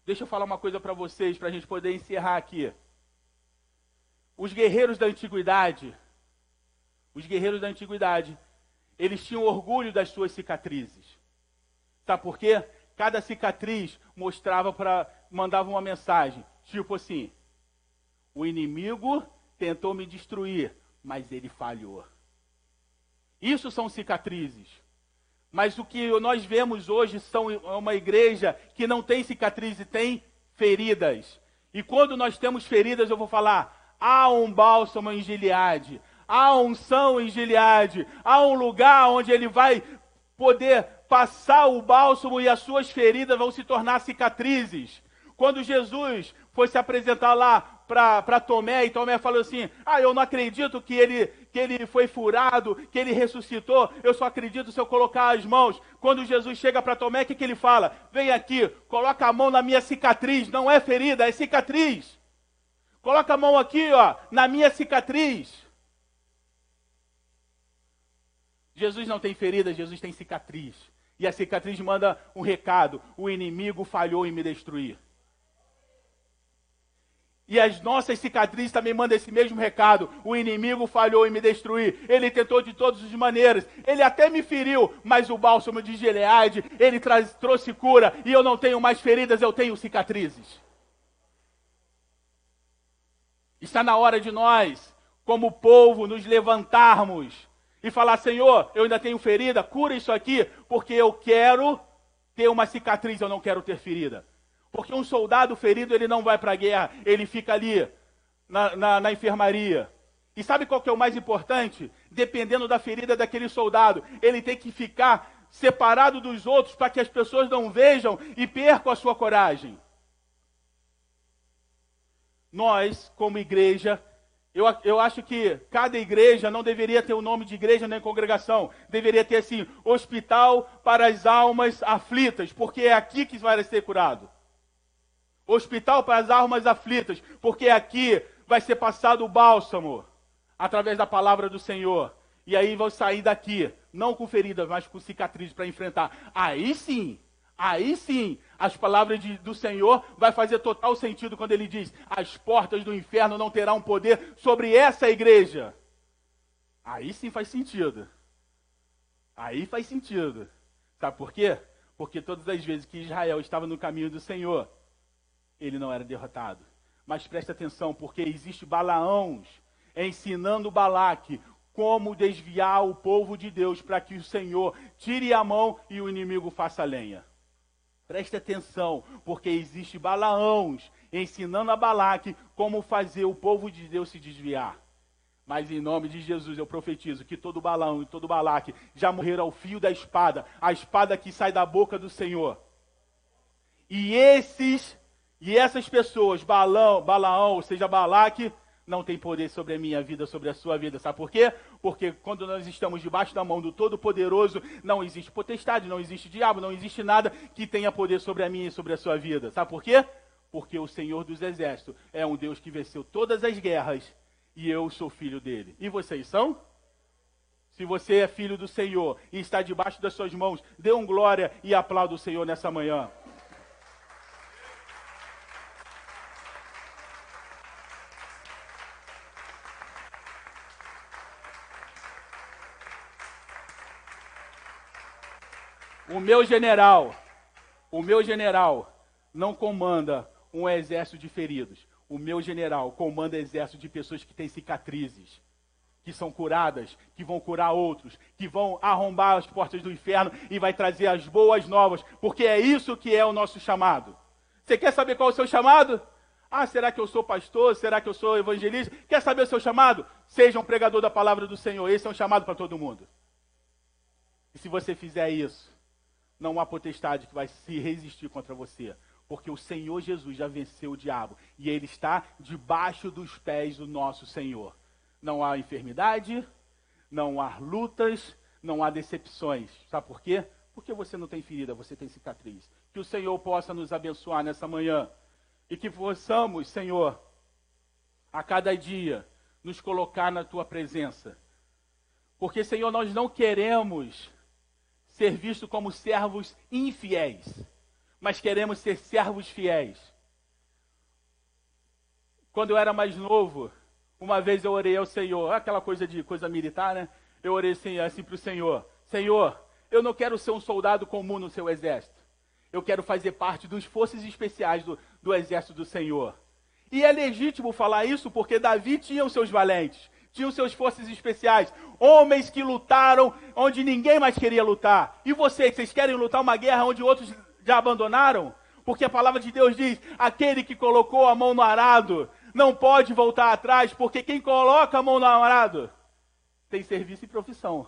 Deixa eu falar uma coisa para vocês, para a gente poder encerrar aqui. Os guerreiros da antiguidade, os guerreiros da antiguidade, eles tinham orgulho das suas cicatrizes. Sabe por quê? Cada cicatriz mostrava para mandava uma mensagem, tipo assim: o inimigo tentou me destruir, mas ele falhou. Isso são cicatrizes. Mas o que nós vemos hoje são uma igreja que não tem cicatrizes, tem feridas. E quando nós temos feridas, eu vou falar: há um bálsamo em Gileade, há unção em Gileade, há um lugar onde ele vai poder passar o bálsamo e as suas feridas vão se tornar cicatrizes. Quando Jesus foi se apresentar lá para Tomé, e Tomé falou assim: Ah, eu não acredito que ele, que ele foi furado, que ele ressuscitou, eu só acredito se eu colocar as mãos. Quando Jesus chega para Tomé, o que, que ele fala? Vem aqui, coloca a mão na minha cicatriz, não é ferida, é cicatriz. Coloca a mão aqui, ó, na minha cicatriz. Jesus não tem ferida, Jesus tem cicatriz. E a cicatriz manda um recado: o inimigo falhou em me destruir. E as nossas cicatrizes também mandam esse mesmo recado. O inimigo falhou em me destruir. Ele tentou de todas as maneiras. Ele até me feriu, mas o bálsamo de Gileade, ele traz, trouxe cura. E eu não tenho mais feridas, eu tenho cicatrizes. Está na hora de nós, como povo, nos levantarmos e falar: Senhor, eu ainda tenho ferida, cura isso aqui, porque eu quero ter uma cicatriz, eu não quero ter ferida. Porque um soldado ferido, ele não vai para a guerra, ele fica ali, na, na, na enfermaria. E sabe qual que é o mais importante? Dependendo da ferida daquele soldado, ele tem que ficar separado dos outros para que as pessoas não vejam e percam a sua coragem. Nós, como igreja, eu, eu acho que cada igreja não deveria ter o nome de igreja nem congregação. Deveria ter assim, hospital para as almas aflitas, porque é aqui que vai ser curado hospital para as almas aflitas, porque aqui vai ser passado o bálsamo através da palavra do Senhor. E aí vão sair daqui, não com feridas, mas com cicatrizes para enfrentar. Aí sim, aí sim, as palavras de, do Senhor vai fazer total sentido quando ele diz: as portas do inferno não terão poder sobre essa igreja. Aí sim faz sentido. Aí faz sentido. Sabe por quê? Porque todas as vezes que Israel estava no caminho do Senhor, ele não era derrotado. Mas preste atenção, porque existe Balaãos ensinando Balaque como desviar o povo de Deus para que o Senhor tire a mão e o inimigo faça lenha. Preste atenção, porque existe Balaãos ensinando a Balaque como fazer o povo de Deus se desviar. Mas em nome de Jesus eu profetizo que todo Balaão e todo Balaque já morreram ao fio da espada, a espada que sai da boca do Senhor. E esses e essas pessoas, Balão, Balaão, ou seja, Balaque, não tem poder sobre a minha vida, sobre a sua vida. Sabe por quê? Porque quando nós estamos debaixo da mão do Todo-Poderoso, não existe potestade, não existe diabo, não existe nada que tenha poder sobre a minha e sobre a sua vida. Sabe por quê? Porque o Senhor dos Exércitos é um Deus que venceu todas as guerras e eu sou filho dele. E vocês são? Se você é filho do Senhor e está debaixo das suas mãos, dê um glória e aplauda o Senhor nessa manhã. O meu general, o meu general não comanda um exército de feridos. O meu general comanda exército de pessoas que têm cicatrizes, que são curadas, que vão curar outros, que vão arrombar as portas do inferno e vai trazer as boas novas, porque é isso que é o nosso chamado. Você quer saber qual é o seu chamado? Ah, será que eu sou pastor? Será que eu sou evangelista? Quer saber o seu chamado? Seja um pregador da palavra do Senhor. Esse é um chamado para todo mundo. E se você fizer isso, não há potestade que vai se resistir contra você. Porque o Senhor Jesus já venceu o diabo. E ele está debaixo dos pés do nosso Senhor. Não há enfermidade, não há lutas, não há decepções. Sabe por quê? Porque você não tem ferida, você tem cicatriz. Que o Senhor possa nos abençoar nessa manhã. E que possamos, Senhor, a cada dia, nos colocar na tua presença. Porque, Senhor, nós não queremos ser vistos como servos infiéis, mas queremos ser servos fiéis. Quando eu era mais novo, uma vez eu orei ao Senhor, aquela coisa de coisa militar, né? Eu orei assim, assim para o Senhor: Senhor, eu não quero ser um soldado comum no seu exército. Eu quero fazer parte dos forças especiais do, do exército do Senhor. E é legítimo falar isso porque Davi tinha os seus valentes tinham seus forças especiais, homens que lutaram onde ninguém mais queria lutar. E vocês, vocês querem lutar uma guerra onde outros já abandonaram? Porque a palavra de Deus diz: aquele que colocou a mão no arado não pode voltar atrás, porque quem coloca a mão no arado tem serviço e profissão.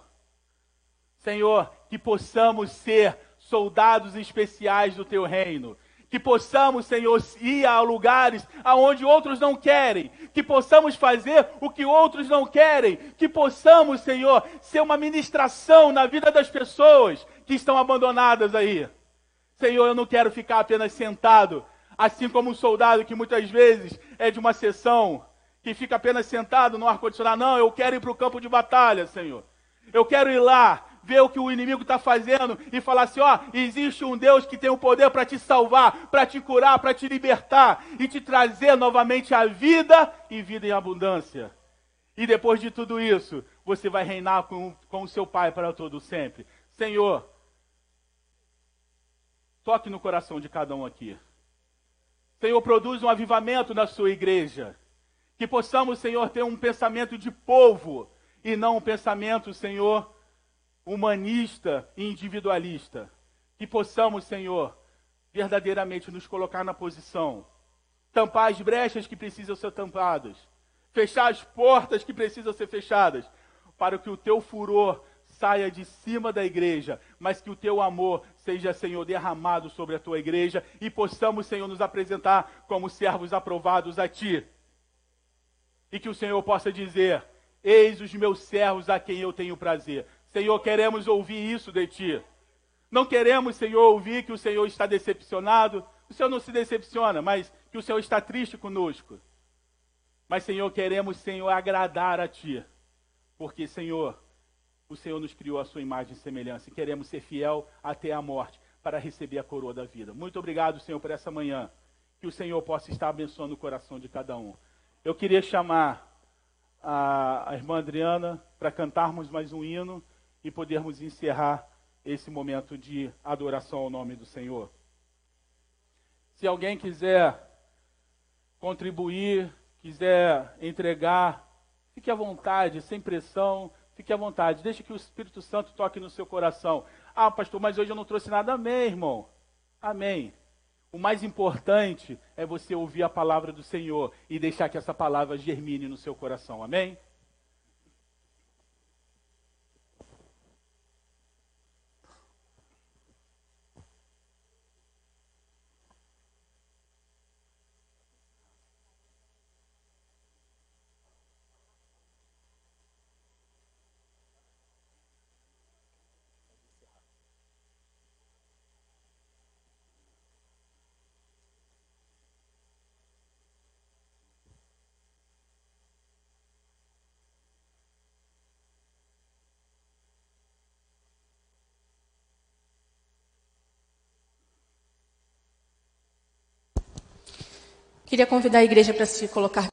Senhor, que possamos ser soldados especiais do teu reino que possamos, Senhor, ir a lugares aonde outros não querem, que possamos fazer o que outros não querem, que possamos, Senhor, ser uma ministração na vida das pessoas que estão abandonadas aí. Senhor, eu não quero ficar apenas sentado, assim como um soldado que muitas vezes é de uma sessão, que fica apenas sentado no ar-condicionado. Não, eu quero ir para o campo de batalha, Senhor. Eu quero ir lá ver o que o inimigo está fazendo e falar assim: ó, existe um Deus que tem o poder para te salvar, para te curar, para te libertar e te trazer novamente a vida e vida em abundância. E depois de tudo isso, você vai reinar com, com o seu Pai para todo sempre. Senhor, toque no coração de cada um aqui. Senhor, produz um avivamento na sua igreja. Que possamos, Senhor, ter um pensamento de povo e não um pensamento, Senhor, humanista e individualista. Que possamos, Senhor, verdadeiramente nos colocar na posição, tampar as brechas que precisam ser tampadas, fechar as portas que precisam ser fechadas, para que o teu furor saia de cima da igreja, mas que o teu amor seja, Senhor, derramado sobre a tua igreja e possamos, Senhor, nos apresentar como servos aprovados a ti. E que o Senhor possa dizer: Eis os meus servos a quem eu tenho prazer. Senhor, queremos ouvir isso de ti. Não queremos, Senhor, ouvir que o Senhor está decepcionado. O Senhor não se decepciona, mas que o Senhor está triste conosco. Mas, Senhor, queremos, Senhor, agradar a Ti. Porque, Senhor, o Senhor nos criou a sua imagem e semelhança e queremos ser fiel até a morte para receber a coroa da vida. Muito obrigado, Senhor, por essa manhã. Que o Senhor possa estar abençoando o coração de cada um. Eu queria chamar a, a irmã Adriana para cantarmos mais um hino e podermos encerrar esse momento de adoração ao nome do Senhor. Se alguém quiser contribuir, quiser entregar, fique à vontade, sem pressão. Fique à vontade, deixe que o Espírito Santo toque no seu coração. Ah, pastor, mas hoje eu não trouxe nada. Amém, irmão. Amém. O mais importante é você ouvir a palavra do Senhor e deixar que essa palavra germine no seu coração. Amém? Queria convidar a igreja para se colocar